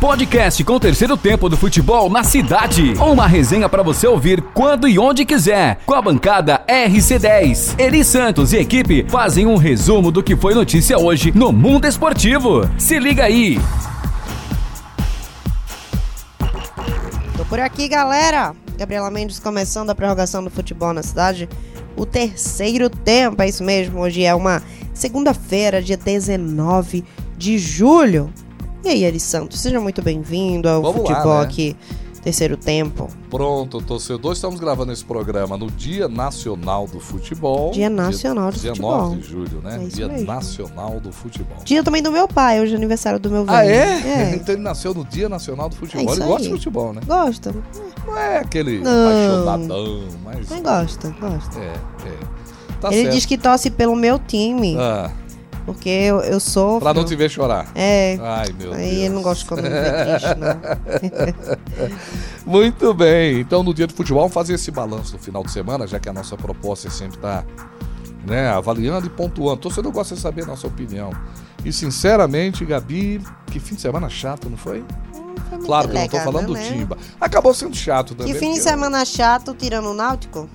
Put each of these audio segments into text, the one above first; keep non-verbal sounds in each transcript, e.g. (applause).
Podcast com o terceiro tempo do futebol na cidade. Uma resenha para você ouvir quando e onde quiser. Com a bancada RC10. Eri Santos e equipe fazem um resumo do que foi notícia hoje no mundo esportivo. Se liga aí. Tô por aqui, galera. Gabriela Mendes começando a prorrogação do futebol na cidade. O terceiro tempo, é isso mesmo. Hoje é uma segunda-feira, dia 19 de julho. E aí, Eri Santos, seja muito bem-vindo ao Vamos lá, futebol né? aqui, terceiro tempo. Pronto, torcedor, estamos gravando esse programa no Dia Nacional do Futebol. Dia Nacional do 19 Futebol. de julho, né? É Dia mesmo. Nacional do Futebol. Dia também do meu pai, hoje é aniversário do meu velho. Ah, é? É. (laughs) Então ele nasceu no Dia Nacional do Futebol. É ele gosta aí. de futebol, né? Gosta? Não é aquele Não. apaixonadão, mas. Mas gosta, gosta. É, é. Tá Ele certo. diz que torce pelo meu time, Ah, porque eu, eu sou. pra não te ver chorar. É. Ai, meu Aí Deus. ele não gosta quando me vê triste, não. (laughs) Muito bem. Então, no dia de futebol, fazer esse balanço no final de semana, já que a nossa proposta é sempre estar né, avaliando e pontuando. Torcedor gosta de saber a nossa opinião. E, sinceramente, Gabi, que fim de semana chato, não foi? Foi muito Claro que eu não tô falando do né? Timba. Acabou sendo chato também. Que fim de semana chato tirando o Náutico?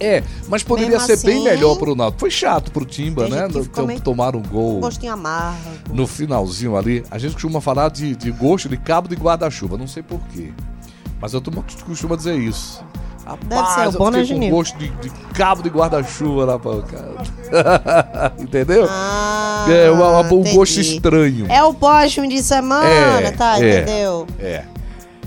É, mas poderia Mesmo ser bem assim, melhor pro Náutico. Foi chato pro Timba, né? meio- Tomar um gol Um gostinho amargo. no finalzinho ali. A gente costuma falar de, de gosto de cabo de guarda-chuva, não sei porquê. Mas eu turma costuma dizer isso. Rapaz, ser o eu bom, fiquei com gosto de, de cabo de guarda-chuva na pancada. (laughs) Entendeu? Ah, é uma- uma- um entendi. gosto estranho. É o pós-fim de semana, É, tá? é. Entendeu? É.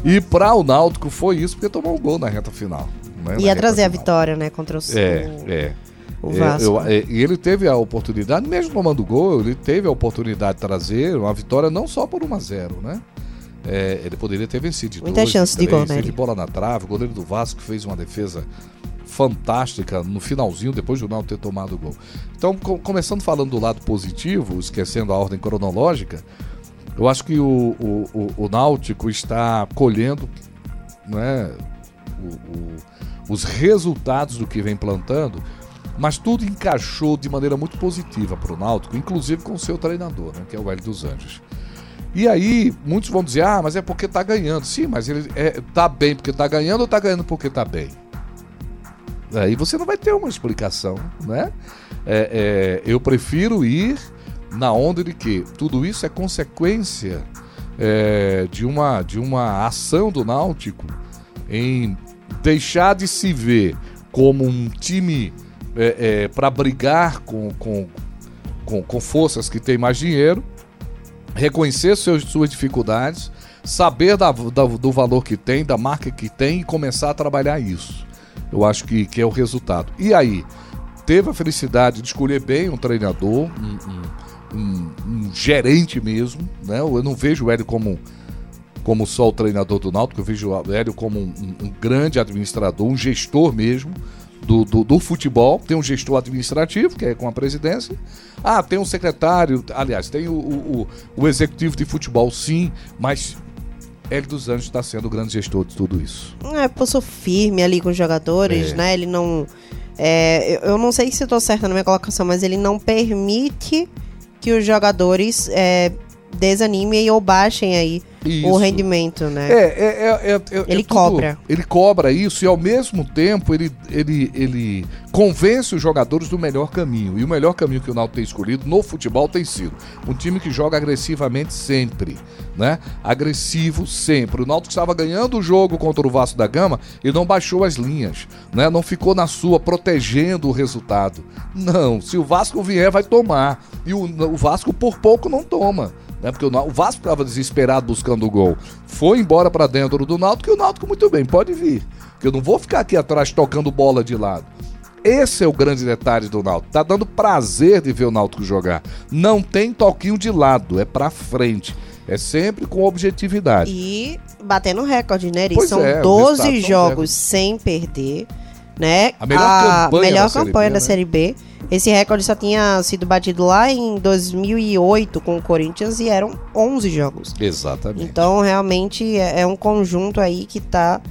E pra o Náutico foi isso, porque tomou um gol na reta final. Né, Ia trazer a vitória, né? Contra o, É, o- é. o É, Vasco. eu- é, e ele teve a oportunidade, mesmo tomando gol, ele teve a oportunidade de trazer uma vitória não só por 1 a 0 né? É, ele poderia ter vencido de Muita dois, chance de três, gol, né, teve bola na trave, o goleiro do Vasco fez uma defesa fantástica no finalzinho, depois do Náutico ter tomado o gol. Então, co- começando falando do lado positivo, esquecendo a ordem cronológica, eu acho que o, o, o- o Náutico está colhendo né, o- os resultados do que vem plantando, mas tudo encaixou de maneira muito positiva para o Náutico, inclusive com o seu treinador, né, que é o Hélio dos Anjos. E aí, muitos vão dizer, ah, mas é porque tá ganhando. Sim, mas ele é, tá bem porque tá ganhando ou tá ganhando porque tá bem? Aí você não vai ter uma explicação, né? É, é, eu prefiro ir na onda de que tudo isso é consequência é, de, uma, de uma ação do Náutico em deixar de se ver como um time para brigar com, com, com, com forças que têm mais dinheiro, reconhecer seus, suas dificuldades, saber da, da- do valor que tem, da marca que tem e começar a trabalhar isso. Eu acho que, que é o resultado. E aí, teve a felicidade de escolher bem um treinador, um, um- um- um gerente mesmo, né? Eu não vejo o Hélio como, como só o treinador do Náutico, eu vejo o Hélio como um, um- grande administrador, um gestor mesmo do, do, do futebol. Tem um gestor administrativo, que é com a presidência. Ah, tem um secretário, aliás, tem o, o, o- executivo de futebol, sim, mas Hélio dos Anjos está sendo o grande gestor de tudo isso. É, pulso firme ali com os jogadores, É. né? Ele não. é, eu, não sei se tô certa na minha colocação, mas ele não permite que os jogadores é, desanimem ou baixem aí Isso. o rendimento, né? É, é, é, é, é- Ele é tudo- cobra. Ele cobra isso e ao mesmo tempo ele, ele, ele convence os jogadores do melhor caminho. E o melhor caminho que o Náutico tem escolhido no futebol tem sido um time que joga agressivamente sempre, né? Agressivo sempre. O Náutico estava ganhando o jogo contra o Vasco da Gama e não baixou as linhas, né? Não ficou na sua protegendo o resultado. Não, se o Vasco vier vai tomar. E o, o Vasco por pouco não toma né? Porque o, Vasco estava desesperado buscando o gol. Foi embora para dentro do Náutico e o Náutico muito bem, pode vir. Que eu não vou ficar aqui atrás tocando bola de lado. Esse é o grande detalhe do Náutico. Tá dando prazer de ver o Náutico jogar. Não tem toquinho de lado, é pra frente. É sempre com objetividade. E batendo recorde, né? Eri? São é, os 12 resultados são jogos sem perder, né? A melhor campanha melhor da Série campanha B, da né? Série B. Esse recorde só tinha sido batido lá em 2008 com o Corinthians e eram 11 jogos. Exatamente. Então, realmente, é, é um conjunto aí que tá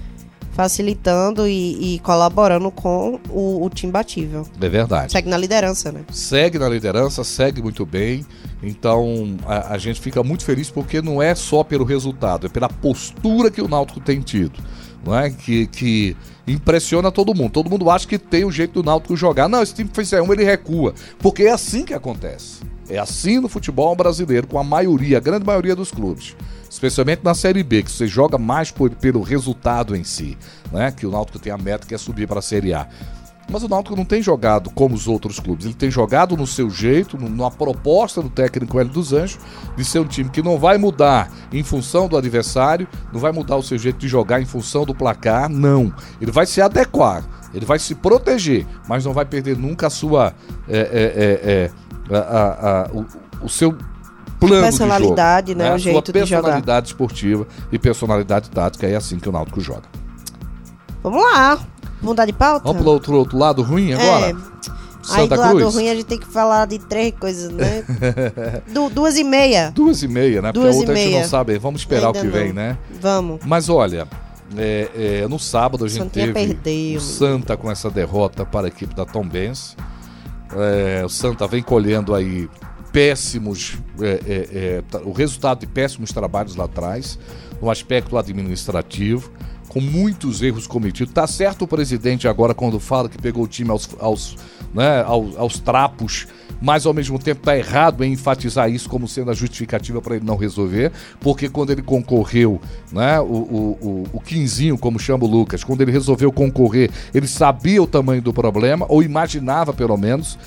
facilitando e, e colaborando com o, o time batível. É verdade. Segue na liderança, né? Segue na liderança, segue muito bem. Então a, a, gente fica muito feliz porque não é só pelo resultado, é pela postura que o Náutico tem tido. Não é? que, que impressiona todo mundo. Todo mundo acha que tem o jeito do Náutico jogar. Não, esse time fez um, ele recua. Porque é assim que acontece. É assim no futebol brasileiro, com a maioria, a grande maioria dos clubes. Especialmente na Série B, que você joga mais por, pelo resultado em si. Né? Que o Náutico tem a meta que é subir para a Série A. Mas o Náutico não tem jogado como os outros clubes. Ele tem jogado no seu jeito, numa proposta do técnico Hélio dos Anjos, de ser um time que não vai mudar em função do adversário, não vai mudar o seu jeito de jogar em função do placar, não. Ele vai se adequar, ele vai se proteger, mas não vai perder nunca a sua. É, é, é, é a, a, o, o seu plano personalidade, de jogo, né? né? O jeito sua personalidade esportiva e personalidade tática é assim que o Náutico joga. Vamos lá. Mudar de pauta? Vamos pro outro, outro lado ruim agora? É. Santa Aí do Cruz? lado ruim a gente tem que falar de três coisas, né? (laughs) du duas e meia. Duas e meia, né? Duas Porque a outra a gente não sabe. Vamos esperar Ainda o que não. vem, né? Vamos. Mas olha, é, é, no sábado a gente Santinha teve perdeu. o Santa com essa derrota para a equipe da Tom Benz. É, o Santa vem colhendo aí péssimos, é, é, é o resultado de péssimos trabalhos lá atrás, no aspecto administrativo com muitos erros cometidos. Tá certo o presidente agora quando fala que pegou o time aos, aos, né, aos, aos trapos, mas ao mesmo tempo tá errado em enfatizar isso como sendo a justificativa para ele não resolver, porque quando ele concorreu, né, o, o, o, o Quinzinho, como chama o Lucas, quando ele resolveu concorrer, ele sabia o tamanho do problema, ou imaginava pelo menos,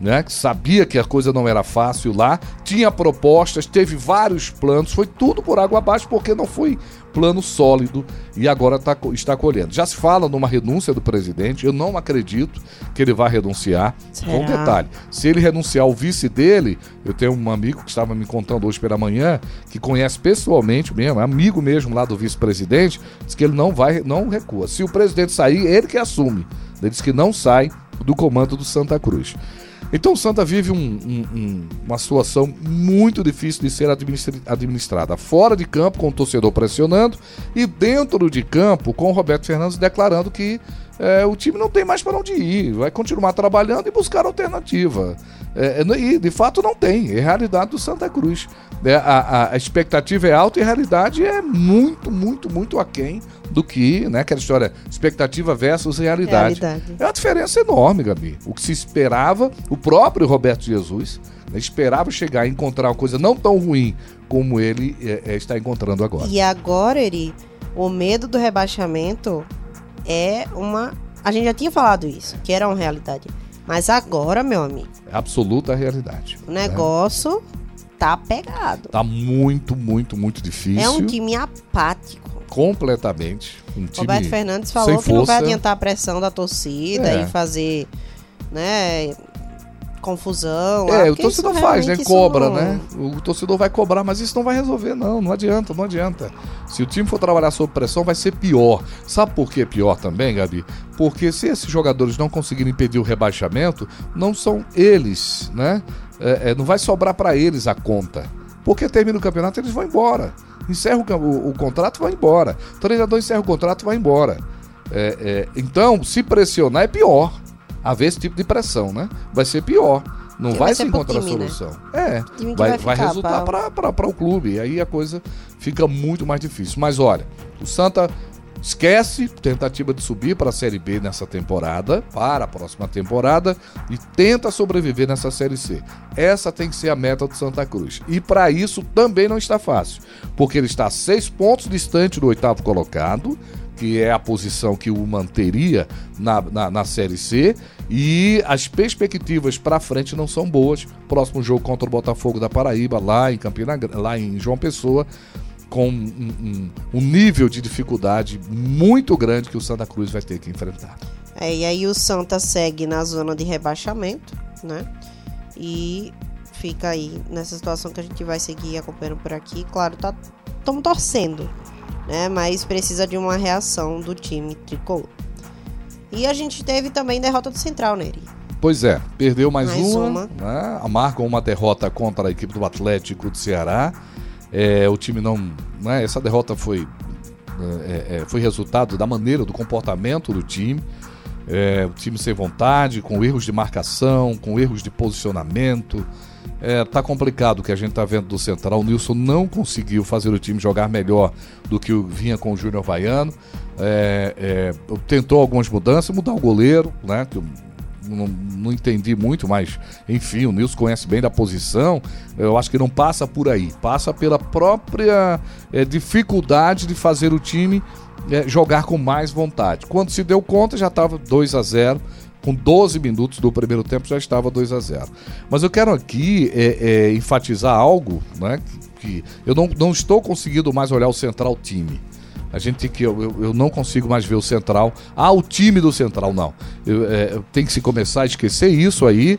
né, sabia que a coisa não era fácil lá, tinha propostas, teve vários planos, foi tudo por água abaixo porque não foi plano sólido e agora tá, está colhendo. Já se fala numa renúncia do presidente, eu não acredito que ele vá renunciar. Será? Com detalhe, se ele renunciar o vice dele, eu tenho um amigo que estava me contando hoje pela manhã, que conhece pessoalmente mesmo, é amigo mesmo lá do vice-presidente, diz que ele não vai, não recua. Se o presidente sair, ele que assume. Ele diz que não sai do comando do Santa Cruz. Então o Santa vive um, um, um, uma situação muito difícil de ser administrada. Fora de campo, com o torcedor pressionando, e dentro de campo, com o Roberto Fernandes declarando que é, o time não tem mais para onde ir, vai continuar trabalhando e buscar alternativa. É, é e de fato não tem, é a realidade do Santa Cruz. É, a, a, expectativa é alta e a realidade é muito, muito, muito aquém do que, né, aquela história, expectativa versus realidade. realidade. É uma diferença enorme, Gabi. O que se esperava, o próprio Roberto Jesus né, esperava chegar e encontrar uma coisa não tão ruim como ele é, é, está encontrando agora. E agora, Eri, o medo do rebaixamento é uma. A gente já tinha falado isso, que era uma realidade. Mas agora, meu amigo. É absoluta realidade. O negócio né? tá pegado. Tá muito, muito, muito difícil. É um time apático. Completamente. Um time Roberto Fernandes falou que não vai adiantar a pressão da torcida é. e fazer, né, confusão. É, o torcedor faz, né? Cobra, não... né? O torcedor vai cobrar, mas isso não vai resolver, não. Não adianta, não adianta. Se o time for trabalhar sob pressão, vai ser pior. Sabe por que é pior também, Gabi? Porque se esses jogadores não conseguirem impedir o rebaixamento, não são eles, né? É, é, não vai sobrar para eles a conta. Porque termina o campeonato, eles vão embora. Encerra o, o, o contrato, vai embora. O treinador encerra o contrato, vai embora. É, é então, se pressionar é pior haver esse tipo de pressão, né? Vai ser pior. Não vai, vai se encontrar time, né? solução. Né? É, vai, vai, vai resultar para o clube. E aí a coisa fica muito mais difícil. Mas olha, o Santa esquece tentativa de subir para a Série B nessa temporada, para a próxima temporada, e tenta sobreviver nessa Série C. Essa tem que ser a meta do Santa Cruz. E para isso também não está fácil, porque ele está seis pontos distante do oitavo colocado, que é a posição que o manteria na, na, na Série C. E as perspectivas para frente não são boas. Próximo jogo contra o Botafogo da Paraíba, lá em Campina, lá em João Pessoa, com um, um, um nível de dificuldade muito grande que o Santa Cruz vai ter que enfrentar. É, e aí o Santa segue na zona de rebaixamento, né? E fica aí nessa situação que a gente vai seguir acompanhando por aqui. Claro, tá, estamos torcendo né? Mas precisa de uma reação do time tricolor. E a gente teve também derrota do Central, Neri. Pois é, perdeu mais, mais uma, uma. Né? marcam uma derrota contra a equipe do Atlético de Ceará. É, o time não. Né? Essa derrota foi, é, é, foi resultado da maneira, do comportamento do time. É, o time sem vontade, com erros de marcação, com erros de posicionamento. É, tá complicado o que a gente tá vendo do Central. O Nilson não conseguiu fazer o time jogar melhor do que vinha com o Júnior Vaiano. É, é, tentou algumas mudanças, mudar o goleiro, né? Que não, não, entendi muito, mas enfim, o Nilson conhece bem da posição. Eu acho que não passa por aí, passa pela própria é, dificuldade de fazer o time é, jogar com mais vontade. Quando se deu conta, já estava 2 a 0 com 12 minutos do primeiro tempo já estava 2 a 0 Mas eu quero aqui é, é, enfatizar algo, né? Que, eu não, não estou conseguindo mais olhar o central time. A gente que. Eu, eu não consigo mais ver o Central. Ah, o time do Central, não. Eu, é, tem que se começar a esquecer isso aí.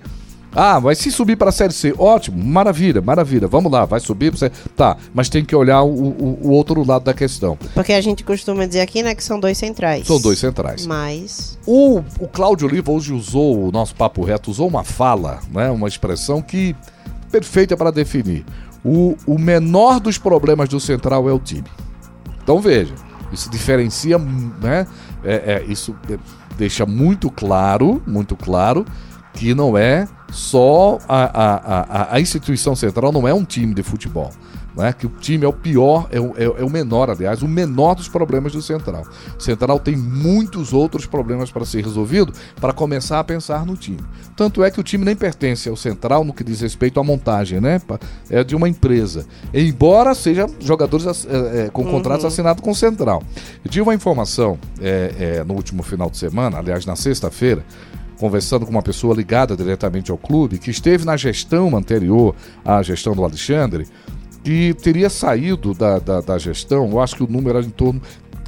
Ah, vai se subir para a Série C. Ótimo, maravilha, maravilha. Vamos lá, vai subir. Você... Tá, mas tem que olhar o, o, o, outro lado da questão. Porque a gente costuma dizer aqui, né, que são dois centrais. São dois centrais. Mas. O, o Cláudio Oliva hoje usou, o nosso papo reto, usou uma fala, né, uma expressão que perfeita para definir. O, o menor dos problemas do central é o time. Então veja, isso diferencia, né? É, é, isso deixa muito claro, muito claro que não é só a, a, a, a instituição central, não é um time de futebol né, que o time é o pior, é o, é, é o menor, aliás, o menor dos problemas do Central. O Central tem muitos outros problemas para ser resolvido para começar a pensar no time. Tanto é que o time nem pertence ao Central no que diz respeito à montagem, né? É de uma empresa. Embora seja jogadores é, é, com uhum. contratos assinados com o Central. Eu tive uma informação é, é, no último final de semana, aliás, na sexta-feira, conversando com uma pessoa ligada diretamente ao clube, que esteve na gestão anterior à gestão do Alexandre, que teria saído da, da, da gestão, eu acho que o número era em torno.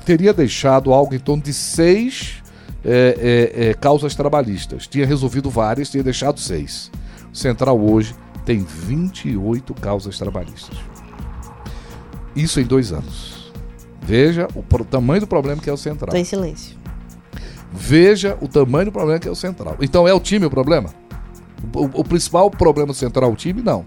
teria deixado algo em torno de seis é, é, é, causas trabalhistas. Tinha resolvido várias, tinha deixado seis. O Central hoje tem 28 causas trabalhistas. Isso em dois anos. Veja o, o tamanho do problema que é o Central. Estou em silêncio. Veja o tamanho do problema que é o Central. Então é o time o problema? O, o principal problema central o time? Não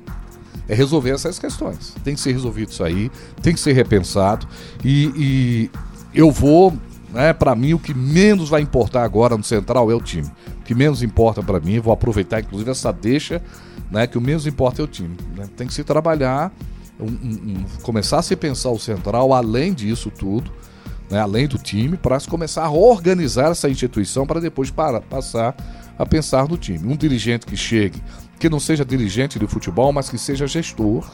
é resolver essas questões. Tem que ser resolvido isso aí, tem que ser repensado. E, e eu vou, né, para mim, o que menos vai importar agora no Central é o time. O que menos importa para mim, vou aproveitar inclusive essa deixa, né, que o menos importa é o time. Né? Tem que se trabalhar, um, um, começar a se pensar o Central além disso tudo. Né, além do time, para começar a organizar essa instituição para depois para, passar a pensar no time. Um dirigente que chegue que não seja dirigente de futebol, mas que seja gestor,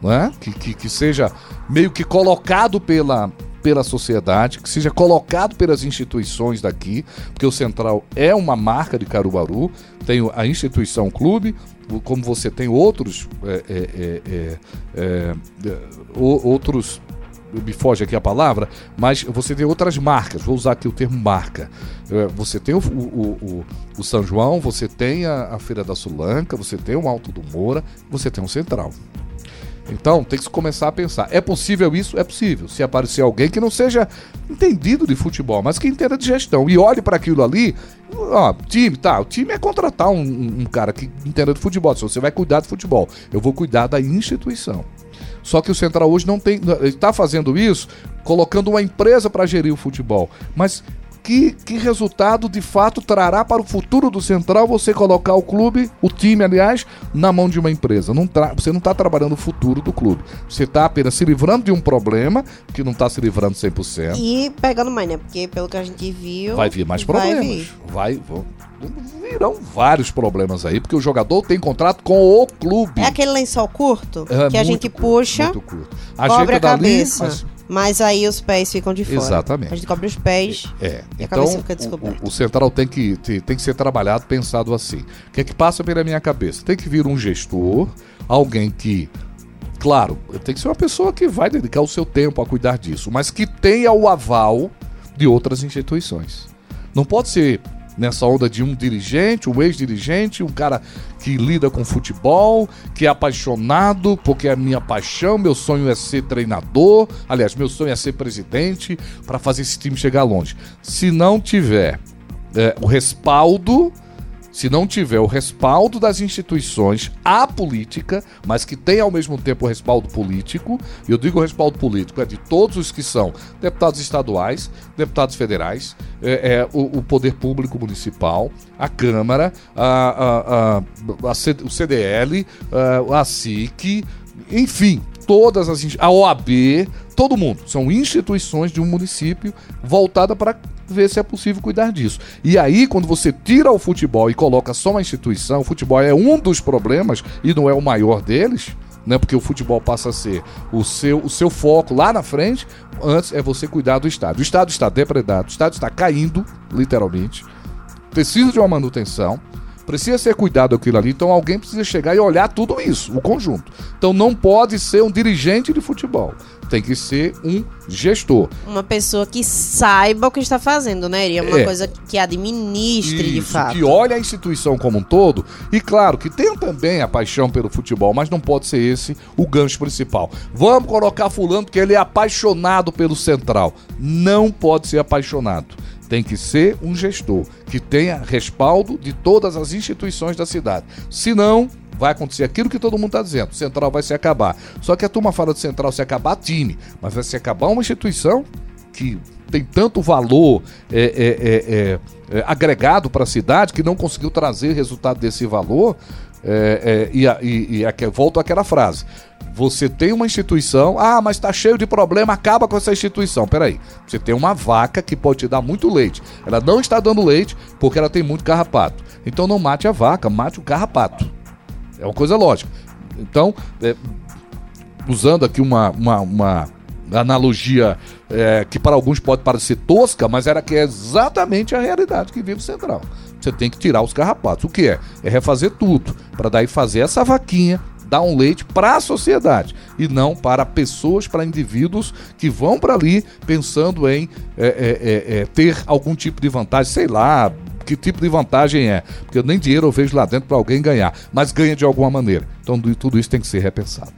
né? que, que, que seja meio que colocado pela, pela sociedade, que seja colocado pelas instituições daqui, porque o Central é uma marca de Caruaru, tem a instituição clube, como você tem outros é, é, é, é, é outros me foge aqui a palavra, mas você tem outras marcas, vou usar aqui o termo marca. É, você tem o, o, o, o São João, você tem a, a, Feira da Sulanca, você tem o Alto do Moura, você tem o Central. Então, tem que começar a pensar. É possível isso? É possível. Se aparecer alguém que não seja entendido de futebol, mas que entenda de gestão e olhe para aquilo ali, ó, time, tá, o time é contratar um, um cara que entenda de futebol. Se você vai cuidar de futebol, eu vou cuidar da instituição. Só que o Central hoje não tem. está fazendo isso colocando uma empresa para gerir o futebol. Mas que, que resultado de fato trará para o futuro do Central você colocar o clube, o time, aliás, na mão de uma empresa? Não você não está trabalhando o futuro do clube. Você está apenas se livrando de um problema que não está se livrando 100%. E pegando mais, né? Porque pelo que a gente viu. Vai vir mais problemas. Vai, vir. vai virão vários problemas aí, porque o jogador tem contrato com o clube. É aquele lençol curto é, que a gente curto, puxa, muito curto. a cabeça. mas... mas... aí os pés ficam de fora. Exatamente. A gente cobre os pés é. e então, a cabeça fica descoberta. O, o, central tem que, tem que ser trabalhado pensado assim. O que é que passa pela minha cabeça? Tem que vir um gestor, alguém que Claro, tem que ser uma pessoa que vai dedicar o seu tempo a cuidar disso, mas que tenha o aval de outras instituições. Não pode ser nessa onda de um dirigente, um ex-dirigente, um cara que lida com futebol, que é apaixonado, porque é a minha paixão, meu sonho é ser treinador, aliás, meu sonho é ser presidente para fazer esse time chegar longe. Se não tiver é, o respaldo se não tiver o respaldo das instituições à política, mas que tem ao mesmo tempo o respaldo político, e eu digo o respaldo político, é de todos os que são deputados estaduais, deputados federais, é, é, o, o, poder público municipal, a Câmara, a, a, a, o CDL, a, a SIC, enfim, todas as a OAB, todo mundo. São instituições de um município voltada para ver se é possível cuidar disso. E aí, quando você tira o futebol e coloca só uma instituição, o futebol é um dos problemas e não é o maior deles. Né, porque o futebol passa a ser o seu, o seu foco lá na frente, antes é você cuidar do estádio. O estádio está depredado, o estádio está caindo, literalmente, precisa de uma manutenção. Precisa ser cuidado aquilo ali, então alguém precisa chegar e olhar tudo isso, o conjunto. Então não pode ser um dirigente de futebol, tem que ser um gestor. Uma pessoa que saiba o que está fazendo, né? Iria uma é. coisa que administre Isso, de fato. Que olhe a instituição como um todo e, claro, que tenha também a paixão pelo futebol, mas não pode ser esse o gancho principal. Vamos colocar Fulano porque ele é apaixonado pelo Central. Não pode ser apaixonado tem que ser um gestor que tenha respaldo de todas as instituições da cidade. Senão, vai acontecer aquilo que todo mundo está dizendo: Central vai se acabar. Só que a turma fala de Central se acabar time, mas vai se acabar uma instituição que tem tanto valor é, é, é, é, é agregado para a cidade que não conseguiu trazer resultado desse valor. É, e, e, e volto àquela frase: você tem uma instituição, ah, mas está cheio de problema, acaba com essa instituição. Peraí, você tem uma vaca que pode te dar muito leite. Ela não está dando leite porque ela tem muito carrapato. Então não mate a vaca, mate o carrapato. É uma coisa lógica. Então, é, usando aqui uma, uma, uma analogia é, que para alguns pode parecer tosca, mas era que é exatamente a realidade que vive o Central. Você tem que tirar os carrapatos. O que é? É refazer tudo, para daí fazer essa vaquinha dar um leite para a sociedade e não para pessoas, para indivíduos que vão para ali pensando em é, é, é, é, ter algum tipo de vantagem, sei lá, que tipo de vantagem é, porque nem dinheiro eu vejo lá dentro para alguém ganhar, mas ganha de alguma maneira. Então tudo isso tem que ser repensado.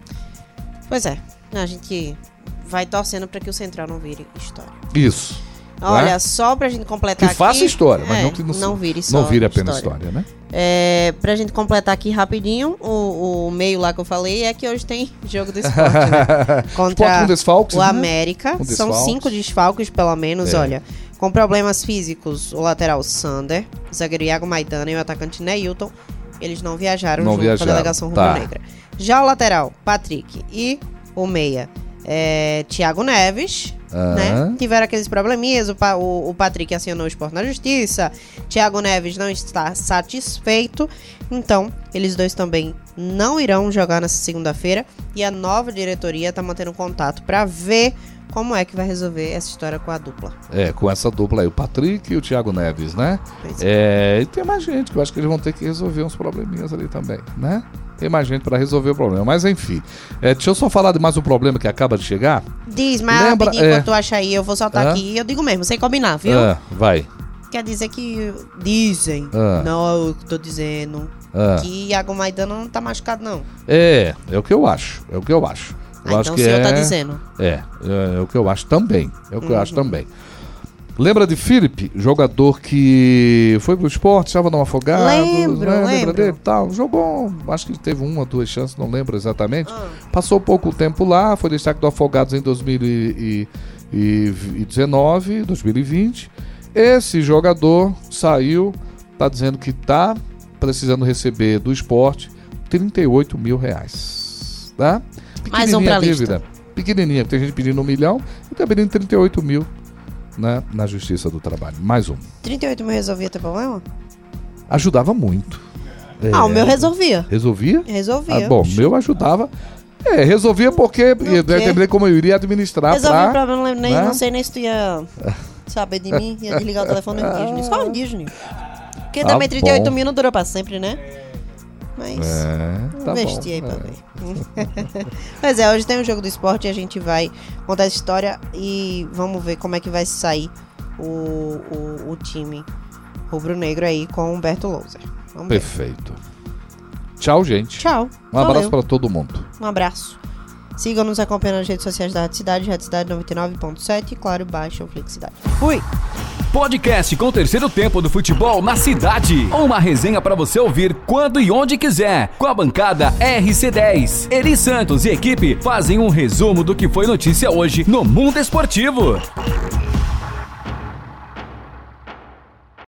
Pois é, a gente vai torcendo para que o Central não vire história. Isso. Olha, né? só pra gente completar que aqui. faça história, mas é, não, não, não vire só Não vire apenas história, história né? É, pra gente completar aqui rapidinho, o, o, meio lá que eu falei é que hoje tem jogo do esporte, né? (laughs) Contra desfalques, o né? América. São cinco desfalques, pelo menos, é. olha. Com problemas físicos, o lateral Sander, o zagueiro Iago Maidana e o atacante Neilton, eles não viajaram não junto viajaram. com a delegação tá. rubro-negra. Já o lateral, Patrick e o meia, é, Thiago Neves, Uhum. Né? Tiveram aqueles probleminhas, o, o, o Patrick acionou o esporte na justiça, Thiago Neves não está satisfeito, então eles dois também não irão jogar nessa segunda-feira e a nova diretoria está mantendo contato para ver como é que vai resolver essa história com a dupla. É, com essa dupla aí, o Patrick e o Thiago Neves, né? É. é, e tem mais gente que eu acho que eles vão ter que resolver uns probleminhas ali também, né? Tem mais gente para resolver o problema. Mas enfim, é, deixa eu só falar de mais um problema que acaba de chegar. Diz, mas Lembra, rapidinho, é... tu acha aí, eu vou soltar aqui. Eu digo mesmo, sem combinar, viu? Ah, vai. Quer dizer que dizem, não, eu tô dizendo, que Iago Maidana não tá machucado, não. É, é o que eu acho. É o que eu acho. Eu ah, acho então que o senhor é... tá dizendo. É, é, é, o que eu acho também. É o que uhum. eu acho também. Lembra de Felipe, jogador que foi pro esporte, estava no Afogado? Lembro, né? Lembra dele? Tal. Jogou, acho que teve uma, duas chances, não lembro exatamente. Ah. Passou pouco tempo lá, foi destaque do Afogados em 2019, 2020. Esse jogador saiu, tá dizendo que tá precisando receber do esporte 38 mil reais. Tá? Mais um pra dívida. Lista. Pequenininha, tem gente pedindo um milhão e tá pedindo 38 mil né, na Justiça do Trabalho. Mais um. 38 mil resolvia teu problema? Ajudava muito. É, ah, o meu resolvia. Resolvia? Resolvia. Ah, bom, o meu ajudava. É, resolvia porque lembrei como eu iria administrar Resolvi pra, o problema, nem, né? não sei nem se tu ia saber de mim, ia desligar o telefone (laughs) indígena. Só indígena. Porque ah, também 38 bom. mil não dura pra sempre, né? Mas é, tá investir bom, aí pra é. ver. (laughs) Mas é, hoje tem um jogo do esporte e a gente vai contar essa história e vamos ver como é que vai sair o, o, o time rubro-negro aí com o Humberto Louser. Vamos Perfeito. Ver. Tchau, gente. Tchau. Um Valeu. abraço para todo mundo. Um abraço. Sigam nos acompanhando nas redes sociais da Rádio Cidade, Rádio Cidade 99.7 e, claro, baixem o Flix Cidade. Fui! podcast com o terceiro tempo do futebol na cidade. Uma resenha para você ouvir quando e onde quiser. Com a bancada RC10. Eri Santos e equipe fazem um resumo do que foi notícia hoje no mundo esportivo.